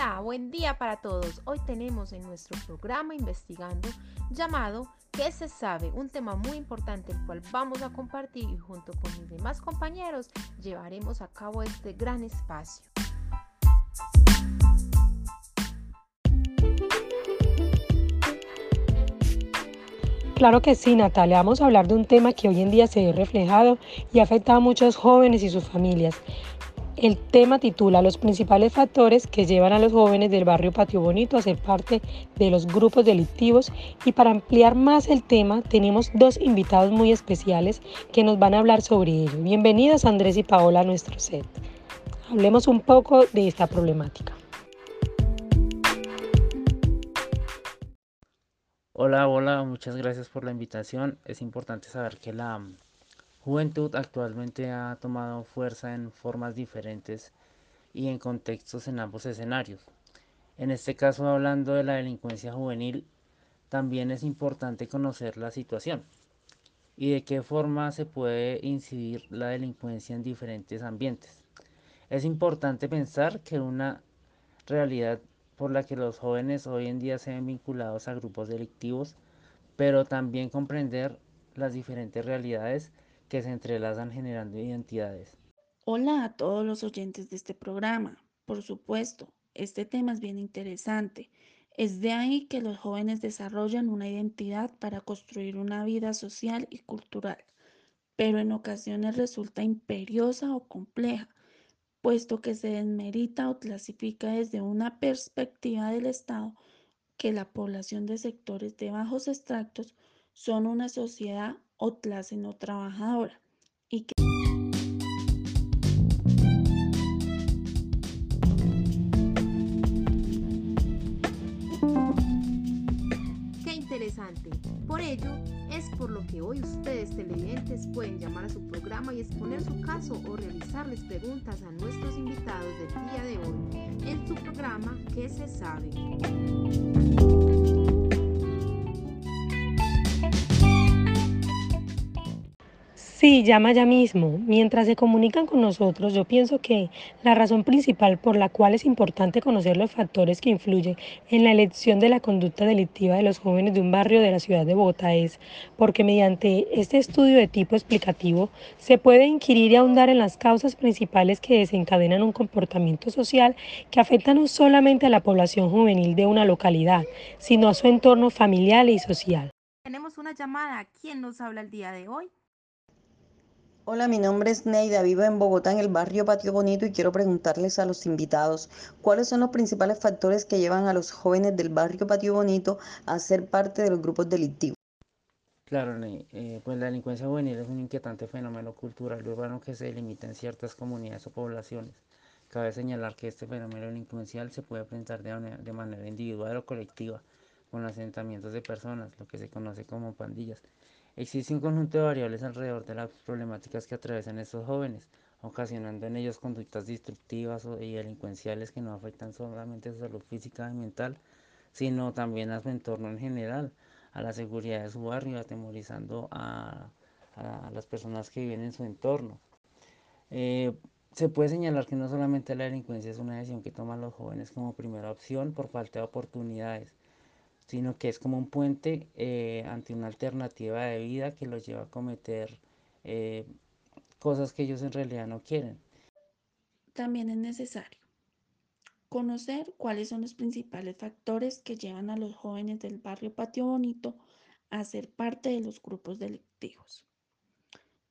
Buen día para todos. Hoy tenemos en nuestro programa Investigando llamado ¿Qué se sabe? Un tema muy importante el cual vamos a compartir y junto con mis demás compañeros llevaremos a cabo este gran espacio. Claro que sí, Natalia. Vamos a hablar de un tema que hoy en día se ve reflejado y afecta a muchos jóvenes y sus familias. El tema titula Los principales factores que llevan a los jóvenes del barrio Patio Bonito a ser parte de los grupos delictivos y para ampliar más el tema tenemos dos invitados muy especiales que nos van a hablar sobre ello. Bienvenidos Andrés y Paola a nuestro set. Hablemos un poco de esta problemática. Hola, hola, muchas gracias por la invitación. Es importante saber que la juventud actualmente ha tomado fuerza en formas diferentes y en contextos en ambos escenarios. En este caso, hablando de la delincuencia juvenil, también es importante conocer la situación y de qué forma se puede incidir la delincuencia en diferentes ambientes. Es importante pensar que una realidad por la que los jóvenes hoy en día se ven vinculados a grupos delictivos, pero también comprender las diferentes realidades que se entrelazan generando identidades. Hola a todos los oyentes de este programa. Por supuesto, este tema es bien interesante. Es de ahí que los jóvenes desarrollan una identidad para construir una vida social y cultural, pero en ocasiones resulta imperiosa o compleja, puesto que se desmerita o clasifica desde una perspectiva del Estado que la población de sectores de bajos extractos son una sociedad o clase no trabajadora y Qué interesante. Por ello, es por lo que hoy ustedes televidentes pueden llamar a su programa y exponer su caso o realizarles preguntas a nuestros invitados del día de hoy en su programa ¿Qué se sabe? Sí, llama ya mismo. Mientras se comunican con nosotros, yo pienso que la razón principal por la cual es importante conocer los factores que influyen en la elección de la conducta delictiva de los jóvenes de un barrio de la ciudad de Bogotá es porque mediante este estudio de tipo explicativo se puede inquirir y ahondar en las causas principales que desencadenan un comportamiento social que afecta no solamente a la población juvenil de una localidad, sino a su entorno familiar y social. Tenemos una llamada. ¿Quién nos habla el día de hoy? Hola, mi nombre es Neida, vivo en Bogotá, en el barrio Patio Bonito, y quiero preguntarles a los invitados cuáles son los principales factores que llevan a los jóvenes del barrio Patio Bonito a ser parte de los grupos delictivos. Claro, eh, pues la delincuencia juvenil es un inquietante fenómeno cultural urbano que se delimita en ciertas comunidades o poblaciones. Cabe señalar que este fenómeno delincuencial se puede presentar de manera individual o colectiva, con asentamientos de personas, lo que se conoce como pandillas Existe un conjunto de variables alrededor de las problemáticas que atraviesan estos jóvenes, ocasionando en ellos conductas destructivas y delincuenciales que no afectan solamente su salud física y mental, sino también a su entorno en general, a la seguridad de su barrio, atemorizando a, las personas que viven en su entorno. Eh, se puede señalar que no solamente la delincuencia es una decisión que toman los jóvenes como primera opción por falta de oportunidades, sino que es como un puente eh, ante una alternativa de vida que los lleva a cometer eh, cosas que ellos en realidad no quieren. También es necesario conocer cuáles son los principales factores que llevan a los jóvenes del barrio Patio Bonito a ser parte de los grupos delictivos.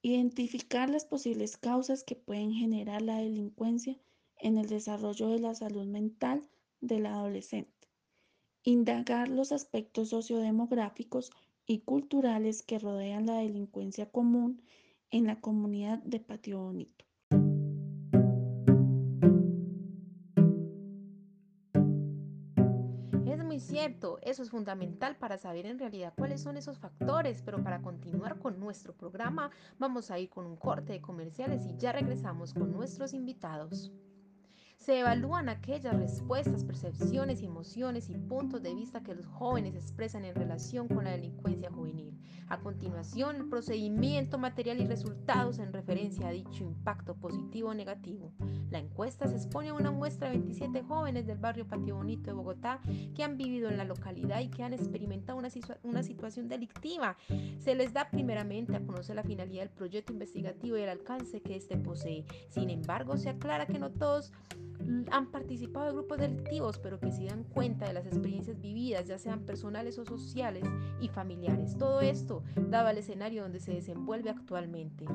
Identificar las posibles causas que pueden generar la delincuencia en el desarrollo de la salud mental del adolescente Indagar los aspectos sociodemográficos y culturales que rodean la delincuencia común en la comunidad de Patio Bonito. Es muy cierto, eso es fundamental para saber en realidad cuáles son esos factores, pero para continuar con nuestro programa vamos a ir con un corte de comerciales y ya regresamos con nuestros invitados. Se evalúan aquellas respuestas, percepciones, emociones y puntos de vista que los jóvenes expresan en relación con la delincuencia juvenil. A continuación, el procedimiento material y resultados en referencia a dicho impacto positivo o negativo. La encuesta se expone a una muestra de 27 jóvenes del barrio Patio Bonito de Bogotá que han vivido en la localidad y que han experimentado una, una situación delictiva. Se les da primeramente a conocer la finalidad del proyecto investigativo y el alcance que éste posee. Sin embargo, se aclara que no todos han participado de grupos delictivos, pero que se dan cuenta de las experiencias vividas, ya sean personales o sociales y familiares. Todo esto dado al escenario donde se desenvuelve actualmente.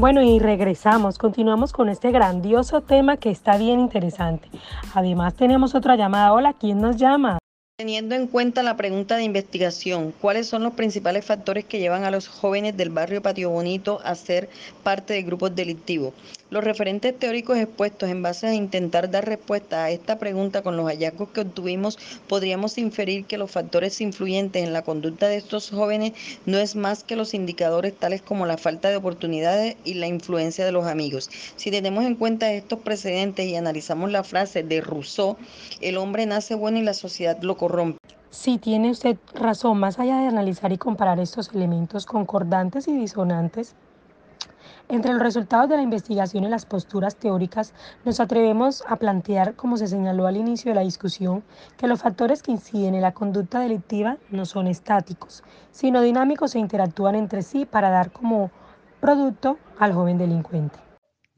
Bueno, y regresamos, continuamos con este grandioso tema que está bien interesante. Además tenemos otra llamada. Hola, ¿quién nos llama? Teniendo en cuenta la pregunta de investigación, ¿cuáles son los principales factores que llevan a los jóvenes del barrio Patio Bonito a ser parte de grupos delictivos? Los referentes teóricos expuestos en base a intentar dar respuesta a esta pregunta con los hallazgos que obtuvimos, podríamos inferir que los factores influyentes en la conducta de estos jóvenes no es más que los indicadores tales como la falta de oportunidades y la influencia de los amigos. Si tenemos en cuenta estos precedentes y analizamos la frase de Rousseau, el hombre nace bueno y la sociedad lo corrompe. Sí, tiene usted razón. Más allá de analizar y comparar estos elementos concordantes y disonantes, entre los resultados de la investigación y las posturas teóricas, nos atrevemos a plantear, como se señaló al inicio de la discusión, que los factores que inciden en la conducta delictiva no son estáticos, sino dinámicos e interactúan entre sí para dar como producto al joven delincuente.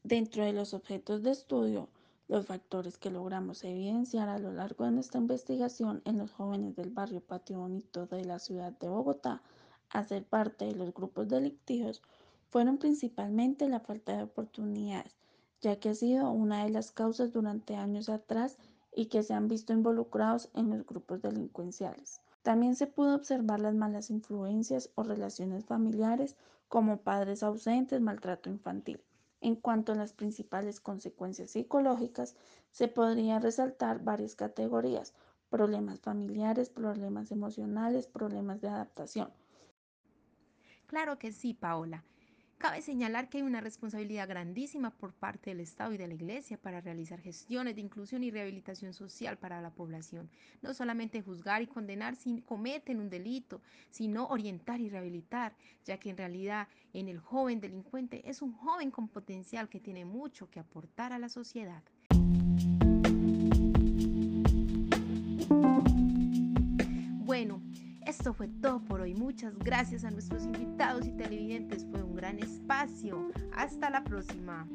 Dentro de los objetos de estudio, los factores que logramos evidenciar a lo largo de nuestra investigación en los jóvenes del barrio Patio Bonito de la ciudad de Bogotá a ser parte de los grupos delictivos fueron principalmente la falta de oportunidades, ya que ha sido una de las causas durante años atrás y que se han visto involucrados en los grupos delincuenciales. También se pudo observar las malas influencias o relaciones familiares como padres ausentes, maltrato infantil. En cuanto a las principales consecuencias psicológicas, se podría resaltar varias categorías, problemas familiares, problemas emocionales, problemas de adaptación. Claro que sí, Paola. Cabe señalar que hay una responsabilidad grandísima por parte del Estado y de la Iglesia para realizar gestiones de inclusión y rehabilitación social para la población. No solamente juzgar y condenar si cometen un delito, sino orientar y rehabilitar, ya que en realidad en el joven delincuente es un joven con potencial que tiene mucho que aportar a la sociedad. Fue todo por hoy. Muchas gracias a nuestros invitados y televidentes. Fue un gran espacio. Hasta la próxima.